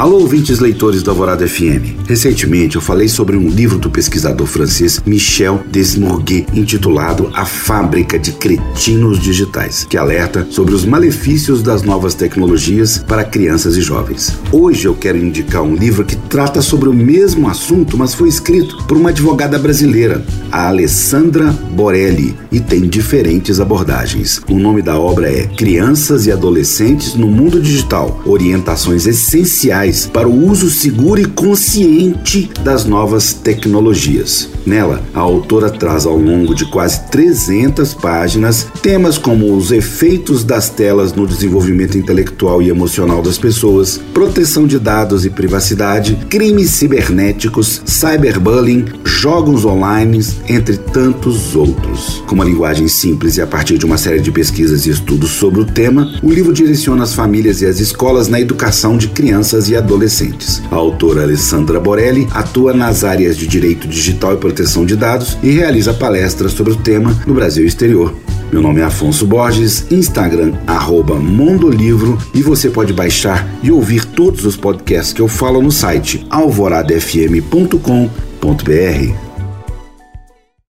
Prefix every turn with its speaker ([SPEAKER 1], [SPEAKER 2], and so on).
[SPEAKER 1] Alô, ouvintes leitores do Alvorada FM. Recentemente eu falei sobre um livro do pesquisador francês Michel Desmourguet intitulado A Fábrica de Cretinos Digitais, que alerta sobre os malefícios das novas tecnologias para crianças e jovens. Hoje eu quero indicar um livro que trata sobre o mesmo assunto, mas foi escrito por uma advogada brasileira, a Alessandra Borelli, e tem diferentes abordagens. O nome da obra é Crianças e Adolescentes no Mundo Digital: Orientações Essenciais para o uso seguro e consciente das novas tecnologias. Nela, a autora traz ao longo de quase 300 páginas temas como os efeitos das telas no desenvolvimento intelectual e emocional das pessoas, proteção de dados e privacidade, crimes cibernéticos, cyberbullying, jogos online, entre tantos outros. Com uma linguagem simples e a partir de uma série de pesquisas e estudos sobre o tema, o livro direciona as famílias e as escolas na educação de crianças e adolescentes. A autora Alessandra Borelli atua nas áreas de direito digital e proteção de dados e realiza palestras sobre o tema no Brasil e exterior. Meu nome é Afonso Borges, Instagram arroba Mondolivro e você pode baixar e ouvir todos os podcasts que eu falo no site alvoradafm.com.br.